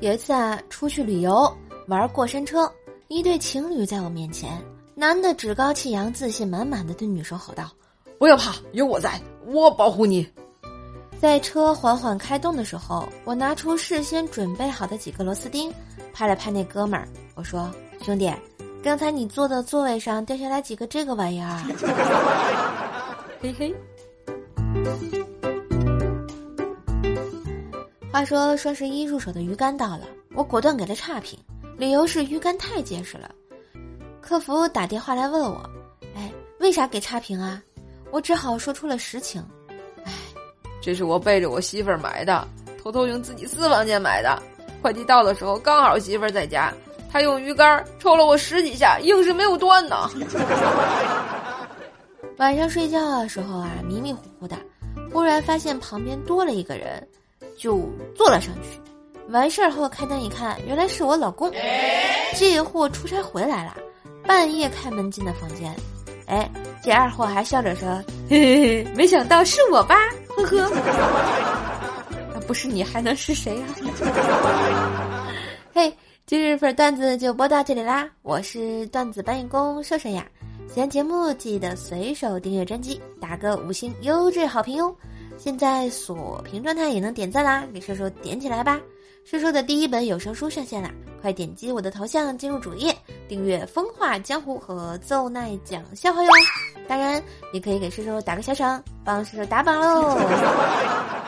有一次啊，出去旅游玩过山车，一对情侣在我面前，男的趾高气扬、自信满满的对女生吼道：“不要怕，有我在，我保护你。”在车缓缓开动的时候，我拿出事先准备好的几个螺丝钉，拍了拍那哥们儿，我说：“兄弟，刚才你坐的座位上掉下来几个这个玩意儿？” 嘿嘿。话说双十一入手的鱼竿到了，我果断给了差评，理由是鱼竿太结实了。客服打电话来问我：“哎，为啥给差评啊？”我只好说出了实情。哎这是我背着我媳妇儿买的，偷偷用自己私房钱买的。快递到的时候刚好媳妇儿在家，她用鱼竿抽了我十几下，硬是没有断呢。晚上睡觉的时候啊，迷迷糊糊的，忽然发现旁边多了一个人，就坐了上去。完事儿后开灯一看，原来是我老公。这货出差回来了，半夜开门进的房间。哎，这二货还笑着说：“ 嘿嘿嘿，没想到是我吧？”呵呵，那不是你还能是谁呀？嘿，今日份段子就播到这里啦！我是段子搬运工瘦瘦呀，喜欢节目记得随手订阅专辑，打个五星优质好评哟！现在锁屏状态也能点赞啦，给瘦瘦点起来吧！瘦瘦的第一本有声书上线啦，快点击我的头像进入主页，订阅《风化江湖》和奏奈讲笑话哟！当然，也可以给叔叔打个小赏，帮叔叔打榜喽。